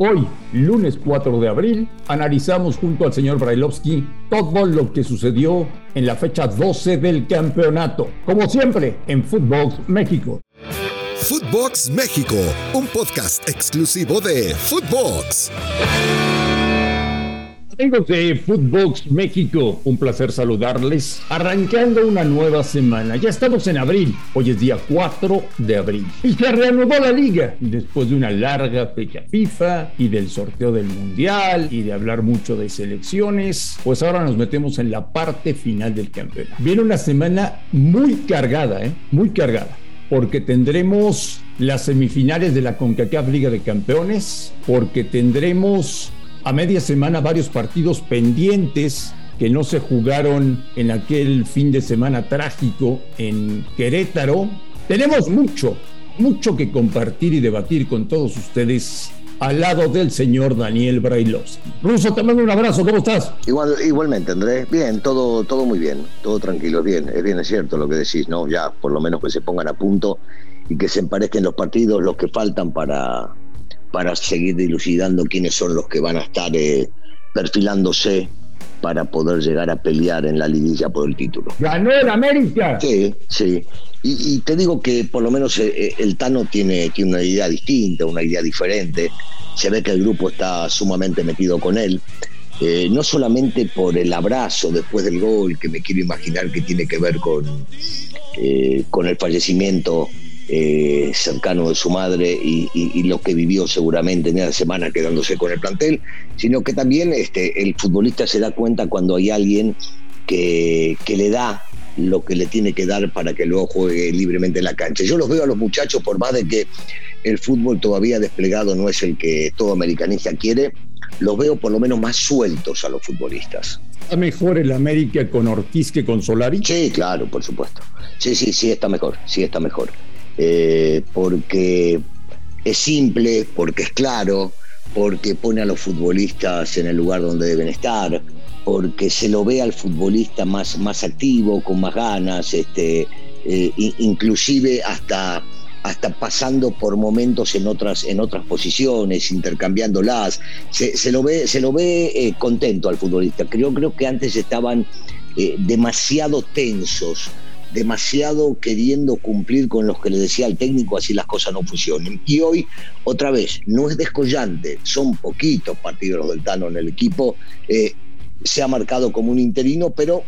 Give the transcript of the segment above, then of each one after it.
Hoy, lunes 4 de abril, analizamos junto al señor Brailovsky todo lo que sucedió en la fecha 12 del campeonato, como siempre en Footbox México. Footbox México, un podcast exclusivo de Footbox. Amigos de Footbox México, un placer saludarles. Arrancando una nueva semana. Ya estamos en abril. Hoy es día 4 de abril. Y se reanudó la liga después de una larga fecha FIFA y del sorteo del Mundial y de hablar mucho de selecciones. Pues ahora nos metemos en la parte final del campeonato. Viene una semana muy cargada, ¿eh? Muy cargada porque tendremos las semifinales de la CONCACAF Liga de Campeones, porque tendremos a media semana varios partidos pendientes que no se jugaron en aquel fin de semana trágico en Querétaro. Tenemos mucho, mucho que compartir y debatir con todos ustedes al lado del señor Daniel Brailovsky. Ruso, te mando un abrazo, ¿cómo estás? Igual, igualmente, Andrés. Bien, todo, todo muy bien, todo tranquilo, bien. Es bien, es cierto lo que decís, ¿no? Ya, por lo menos que se pongan a punto y que se emparezquen los partidos, los que faltan para, para seguir dilucidando quiénes son los que van a estar eh, perfilándose para poder llegar a pelear en la liguilla por el título. ¡Ganó el América! Sí, sí. Y, te digo que por lo menos eh, eh, el Tano tiene, tiene una idea distinta, una idea diferente. Se ve que el grupo está sumamente metido con él. no solamente por el abrazo después del gol, que me quiero imaginar que tiene que ver con, con el fallecimiento eh, cercano de su madre y, lo que vivió seguramente en esa semana quedándose con el plantel, sino que también este, el futbolista se da cuenta cuando hay alguien que, le da lo que le tiene que dar para que luego juegue libremente en la cancha. Yo los veo a los muchachos, por más de que el fútbol todavía desplegado no es el que todo americanista quiere, los veo por lo menos más sueltos a los futbolistas. ¿Está mejor el América con Ortiz que con Solari? Sí, claro, por supuesto. Sí, sí, sí, está mejor, sí está mejor. Eh, porque es simple, porque es claro, porque pone a los futbolistas en el lugar donde deben estar, porque se lo ve al futbolista más, más activo, con más ganas, este, eh, inclusive hasta, hasta pasando por momentos en otras, en otras posiciones, intercambiándolas. Se, se lo ve, se lo ve eh, contento al futbolista. Creo, creo que antes estaban demasiado tensos demasiado queriendo cumplir con los que le decía el técnico, así las cosas no funcionen. Y hoy, otra vez, no es descollante, son poquitos partidos del Tano en el equipo, eh, se ha marcado como un interino, pero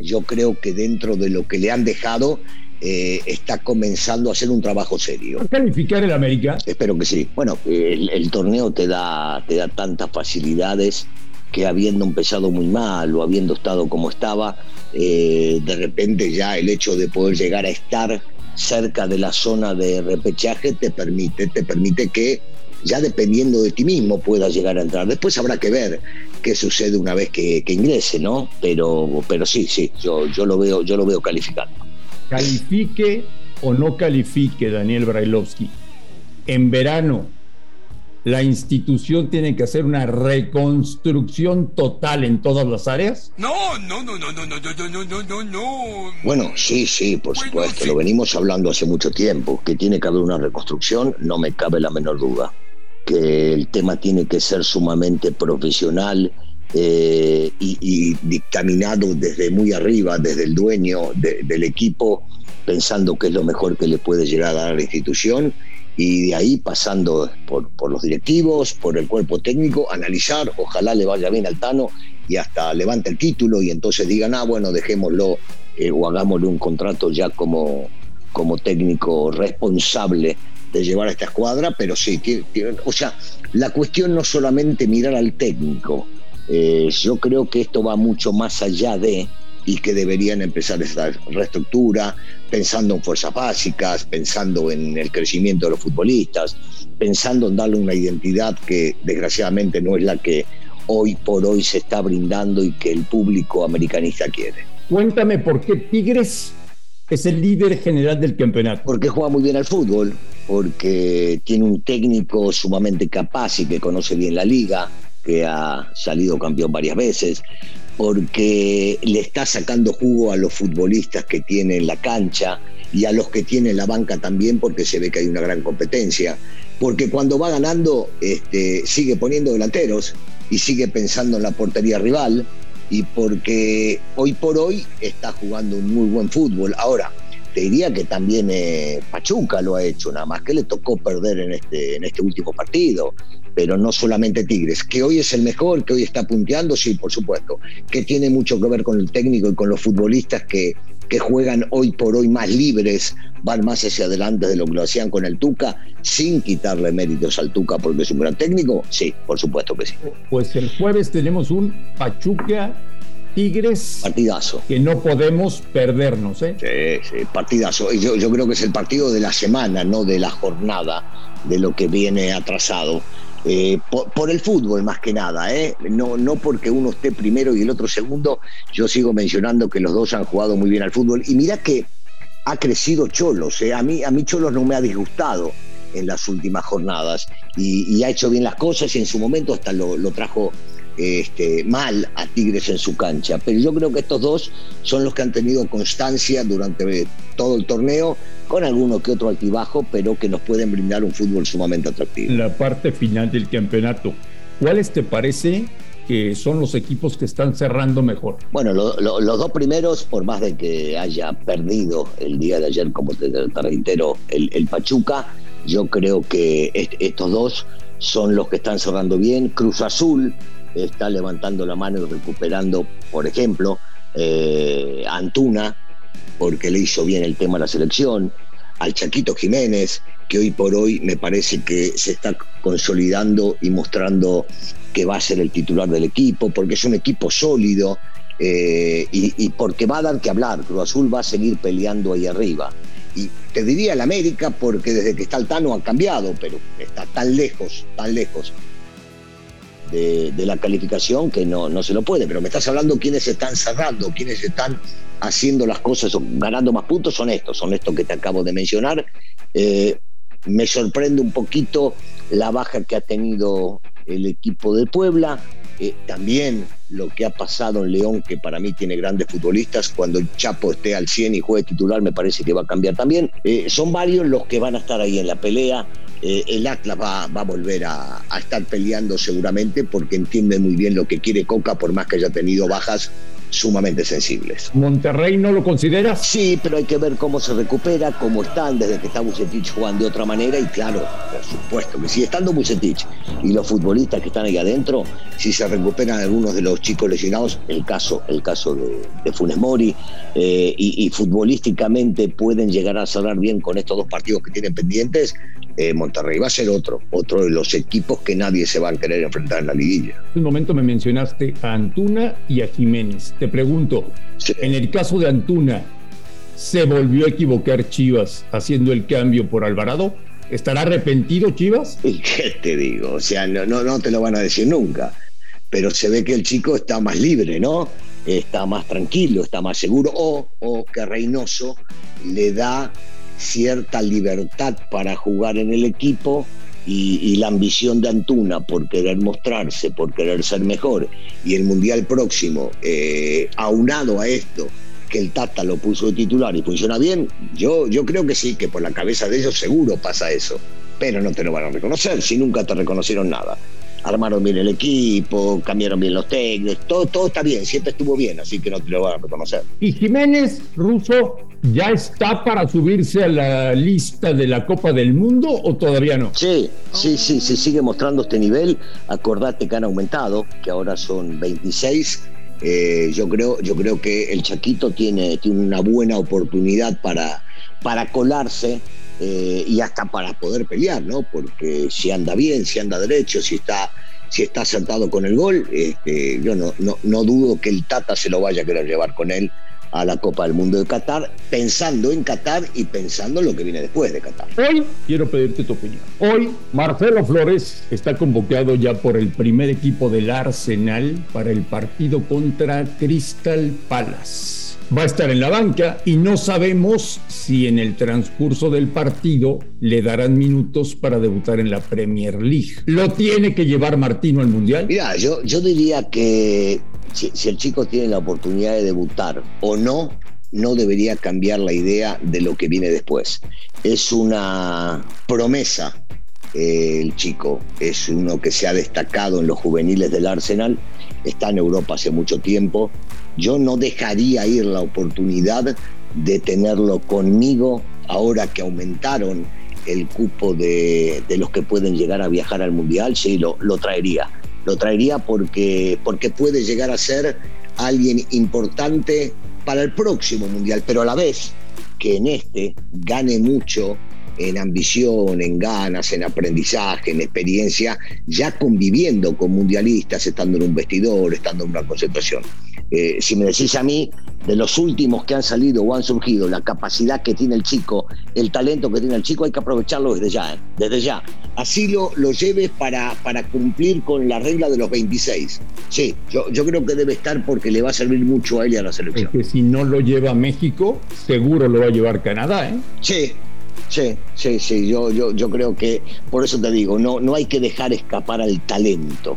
yo creo que dentro de lo que le han dejado, eh, está comenzando a hacer un trabajo serio. ¿Va calificar el América? Espero que sí. Bueno, el, el torneo te da, te da tantas facilidades que habiendo empezado muy mal o habiendo estado como estaba, eh, de repente ya el hecho de poder llegar a estar cerca de la zona de repechaje te permite, te permite que ya dependiendo de ti mismo puedas llegar a entrar. Después habrá que ver qué sucede una vez que, ingrese, ¿no? Pero, pero sí, sí, yo, yo lo veo, yo lo veo. Califique o no califique Daniel Brailovsky. En verano, la institución tiene que hacer una reconstrucción total en todas las áreas? No, no, no, no, no, no, no, no, no, no, no. Bueno, sí, sí, por supuesto, lo venimos hablando hace mucho tiempo, que tiene que haber una reconstrucción, no me cabe la menor duda, que el tema tiene que ser sumamente profesional eh, y, dictaminado desde muy arriba, desde el dueño del equipo, pensando que es lo mejor que le puede llegar a dar a la institución y de ahí pasando por, por, los directivos, por el cuerpo técnico, analizar, ojalá le vaya bien al Tano y hasta levante el título y entonces digan, ah, bueno, dejémoslo eh, o hagámosle un contrato ya como, como técnico responsable de llevar a esta escuadra, pero sí, o sea, la cuestión no solamente mirar al técnico, eh, yo creo que esto va mucho más allá de y que deberían empezar esta reestructura, pensando en fuerzas básicas, pensando en el crecimiento de los futbolistas, pensando en darle una identidad que desgraciadamente no es la que hoy por hoy se está brindando y que el público americanista quiere. Cuéntame por qué Tigres es el líder general del campeonato. Porque juega muy bien al fútbol, porque tiene un técnico sumamente capaz y que conoce bien la liga, que ha salido campeón varias veces, porque le está sacando jugo a los futbolistas que tiene en la cancha y a los que tiene en la banca también, porque se ve que hay una gran competencia, porque cuando va ganando este, sigue poniendo delanteros y sigue pensando en la portería rival y porque hoy por hoy está jugando un muy buen fútbol. Ahora, te diría que también eh, Pachuca lo ha hecho, nada más que le tocó perder en este, en este último partido, pero no solamente Tigres, que hoy es el mejor, que hoy está punteando, sí, por supuesto, que tiene mucho que ver con el técnico y con los futbolistas que, que juegan hoy por hoy más libres, van más hacia adelante de lo que lo hacían con el Tuca, sin quitarle méritos al Tuca porque es un gran técnico, sí, por supuesto que sí. Pues el jueves tenemos un Pachuca Tigres. Partidazo. Que no podemos perdernos, ¿eh? Sí, sí, partidazo. Yo, yo creo que es el partido de la semana, no de la jornada, de lo que viene atrasado. Eh, por, el fútbol más que nada, ¿eh? no, no porque uno esté primero y el otro segundo, yo sigo mencionando que los dos han jugado muy bien al fútbol y mira que ha crecido Cholos, ¿eh? a, mí, a mí Cholos no me ha disgustado en las últimas jornadas y, ha hecho bien las cosas y en su momento hasta lo, lo trajo este, mal a Tigres en su cancha. Pero yo creo que estos dos son los que han tenido constancia durante todo el torneo, con alguno que otro altibajo, pero que nos pueden brindar un fútbol sumamente atractivo. La parte final del campeonato, ¿cuáles te parece que son los equipos que están cerrando mejor? Bueno, los dos primeros, por más de que haya perdido el día de ayer, como te, reitero, el, el, Pachuca, yo creo que estos dos son los que están cerrando bien. Cruz Azul está levantando la mano y recuperando, por ejemplo, eh, Antuna, porque le hizo bien el tema a la selección, al Chaquito Jiménez, que hoy por hoy me parece que se está consolidando y mostrando que va a ser el titular del equipo, porque es un equipo sólido eh, y, porque va a dar que hablar. Cruz Azul va a seguir peleando ahí arriba. Y te diría el América, porque desde que está el Tano ha cambiado, pero está tan lejos, tan lejos de, la calificación que no, no se lo puede. Pero me estás hablando quiénes están cerrando, quiénes están haciendo las cosas o ganando más puntos, son estos, son estos que te acabo de mencionar. Eh, me sorprende un poquito la baja que ha tenido el equipo de Puebla. Eh, también lo que ha pasado en León, que para mí tiene grandes futbolistas, cuando el Chapo esté al 100 y juegue titular, me parece que va a cambiar también. Eh, son varios los que van a estar ahí en la pelea. Eh, el Atlas va, a volver a, estar peleando seguramente porque entiende muy bien lo que quiere Coca, por más que haya tenido bajas sumamente sensibles. ¿Monterrey no lo considera? Sí, pero hay que ver cómo se recupera, cómo están desde que está Bucetich jugando de otra manera y claro, por supuesto que si estando Bucetich y los futbolistas que están ahí adentro, si se recuperan algunos de los chicos lesionados, el caso, el caso de, Funes Mori, eh, y, futbolísticamente pueden llegar a cerrar bien con estos dos partidos que tienen pendientes, eh, Monterrey va a ser otro, otro de los equipos que nadie se va a querer enfrentar en la liguilla. En un momento me mencionaste a Antuna y a Jiménez. Te pregunto, en el caso de Antuna, ¿se volvió a equivocar Chivas haciendo el cambio por Alvarado? ¿Estará arrepentido Chivas? ¿Y qué te digo? O sea, no, no, no te lo van a decir nunca. Pero se ve que el chico está más libre, ¿no? Está más tranquilo, está más seguro. O, o que Reynoso le da cierta libertad para jugar en el equipo y, la ambición de Antuna por querer mostrarse, por querer ser mejor, y el Mundial próximo, eh, aunado a esto, que el Tata lo puso de titular y funciona bien, yo, yo creo que sí, que por la cabeza de ellos seguro pasa eso, pero no te lo van a reconocer si nunca te reconocieron nada armaron bien el equipo, cambiaron bien los técnicos, todo, todo está bien, siempre estuvo bien, así que no te lo van a reconocer. ¿Y Jiménez Russo ya está para subirse a la lista de la Copa del Mundo o todavía no? Sí, sí, sí, se sigue mostrando este nivel. Acordate que han aumentado, que ahora son 26. Eh, yo, creo, yo creo que el Chaquito tiene, tiene una buena oportunidad para, para colarse eh, y hasta para poder pelear, ¿no? Porque si anda bien, si anda derecho, si está, si está acertado con el gol, este, yo no, no, no dudo que el Tata se lo vaya a querer llevar con él a la Copa del Mundo de Qatar, pensando en Qatar y pensando en lo que viene después de Qatar. Hoy quiero pedirte tu opinión. Hoy Marcelo Flores está convocado ya por el primer equipo del Arsenal para el partido contra Crystal Palace va a estar en la banca y no sabemos si en el transcurso del partido le darán minutos para debutar en la Premier League. ¿Lo tiene que llevar Martino al Mundial? Mira, yo, yo diría que si, el chico tiene la oportunidad de debutar o no, no debería cambiar la idea de lo que viene después. Es una promesa el chico. Es uno que se ha destacado en los juveniles del Arsenal, está en Europa hace mucho tiempo. Yo no dejaría ir la oportunidad de tenerlo conmigo ahora que aumentaron el cupo de, los que pueden llegar a viajar al Mundial, sí, lo, lo traería. Lo traería porque, porque puede llegar a ser alguien importante para el próximo Mundial, pero a la vez que en este gane mucho en ambición, en ganas, en aprendizaje, en experiencia, ya conviviendo con mundialistas, estando en un vestidor, estando en una concentración. Eh, si me decís a mí, de los últimos que han salido o han surgido, la capacidad que tiene el chico, el talento que tiene el chico, hay que aprovecharlo desde ya, ¿eh? desde ya. Así lo, lo lleves para, para cumplir con la regla de los 26. Sí, yo, yo creo que debe estar porque le va a servir mucho a él y a la selección. que si no lo lleva México, seguro lo va a llevar Canadá, ¿eh? Sí, Sí, sí, sí, yo, yo, yo creo que, por eso te digo, no, no hay que dejar escapar al talento.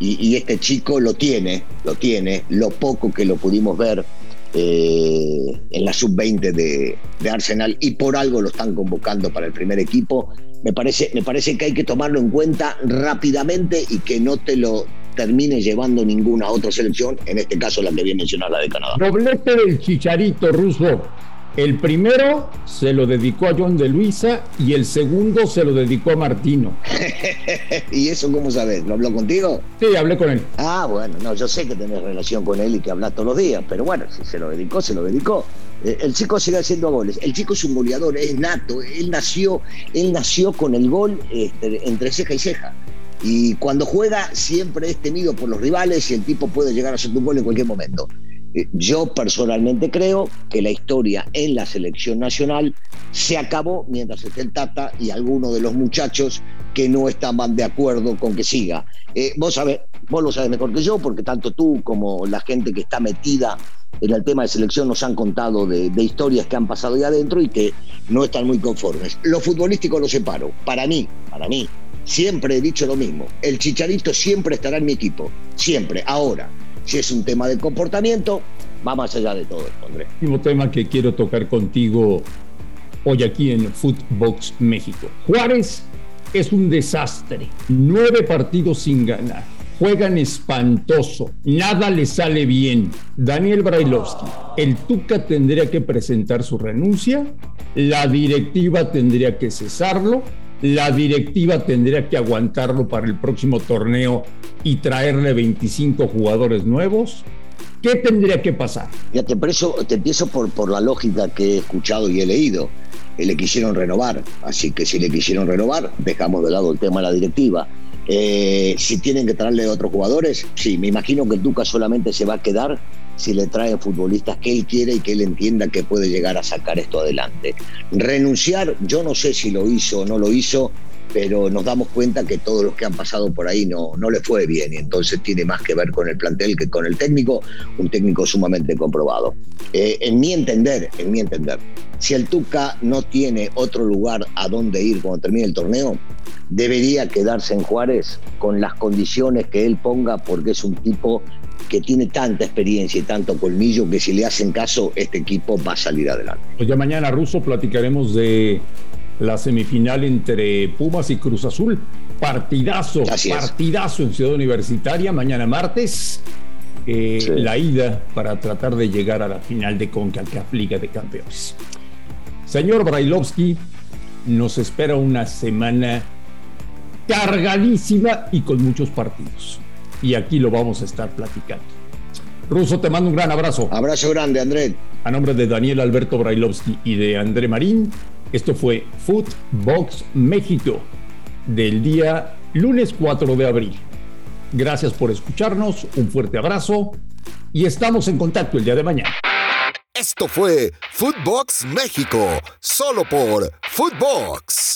Y, este chico lo tiene, lo tiene, lo poco que lo pudimos ver eh, en la sub-20 de, Arsenal y por algo lo están convocando para el primer equipo. Me parece, me parece que hay que tomarlo en cuenta rápidamente y que no te lo termine llevando ninguna otra selección, en este caso la que viene mencionar, la de Canadá. Doblete del chicharito ruso. El primero se lo dedicó a John de Luisa y el segundo se lo dedicó a Martino. ¿Y eso cómo sabes? ¿Lo habló contigo? Sí, hablé con él. Ah, bueno, no, yo sé que tenés relación con él y que hablas todos los días, pero bueno, si se lo dedicó, se lo dedicó. Eh, el chico sigue haciendo goles. El chico es un goleador, es nato. Él nació, él nació con el gol este, entre ceja y ceja. Y cuando juega siempre es temido por los rivales y el tipo puede llegar a hacer un gol en cualquier momento. Eh, yo personalmente creo que la historia en la selección nacional se acabó mientras esté el Tata y algunos de los muchachos que no estaban de acuerdo con que siga. Eh, vos, sabés, vos lo sabes mejor que yo, porque tanto tú como la gente que está metida en el tema de selección nos han contado de, historias que han pasado ahí adentro y que no están muy conformes. Lo futbolístico lo separo. Para mí, para mí, siempre he dicho lo mismo. El Chicharito siempre estará en mi equipo. Siempre. Ahora, si es un tema de comportamiento, va más allá de todo Andrés. Último tema que quiero tocar contigo hoy aquí en Footbox México. Juárez es un desastre. Nueve partidos sin ganar. Juegan espantoso. Nada le sale bien. Daniel Brailovsky, el Tuca tendría que presentar su renuncia. La directiva tendría que cesarlo la directiva tendría que aguantarlo para el próximo torneo y traerle 25 jugadores nuevos. ¿Qué tendría que pasar? Ya te, preso, te empiezo por, por la lógica que he escuchado y he leído. Le quisieron renovar, así que si le quisieron renovar, dejamos de lado el tema de la directiva. Eh, si tienen que traerle otros jugadores, sí, me imagino que el solamente se va a quedar si le trae futbolistas que él quiere y que él entienda que puede llegar a sacar esto adelante. Renunciar, yo no sé si lo hizo o no lo hizo, pero nos damos cuenta que todos los que han pasado por ahí no, no le fue bien y entonces tiene más que ver con el plantel que con el técnico, un técnico sumamente comprobado. Eh, en mi entender, en mi entender, si el Tuca no tiene otro lugar a donde ir cuando termine el torneo, debería quedarse en Juárez con las condiciones que él ponga porque es un tipo que tiene tanta experiencia y tanto colmillo que si le hacen caso, este equipo va a salir adelante. Pues ya mañana, Ruso, platicaremos de la semifinal entre Pumas y Cruz Azul. Partidazo, partidazo en Ciudad Universitaria, mañana martes. Eh, la ida para tratar de llegar a la final de CONCACAF Liga de Campeones. Señor Brailovsky, nos espera una semana cargadísima y con muchos partidos y aquí lo vamos a estar platicando. Ruso, te mando un gran abrazo. Abrazo grande, André. A nombre de Daniel Alberto Brailovsky y de André Marín, esto fue Footbox México del día lunes 4 de abril. Gracias por escucharnos, un fuerte abrazo y estamos en contacto el día de mañana. Esto fue Footbox México, solo por Footbox.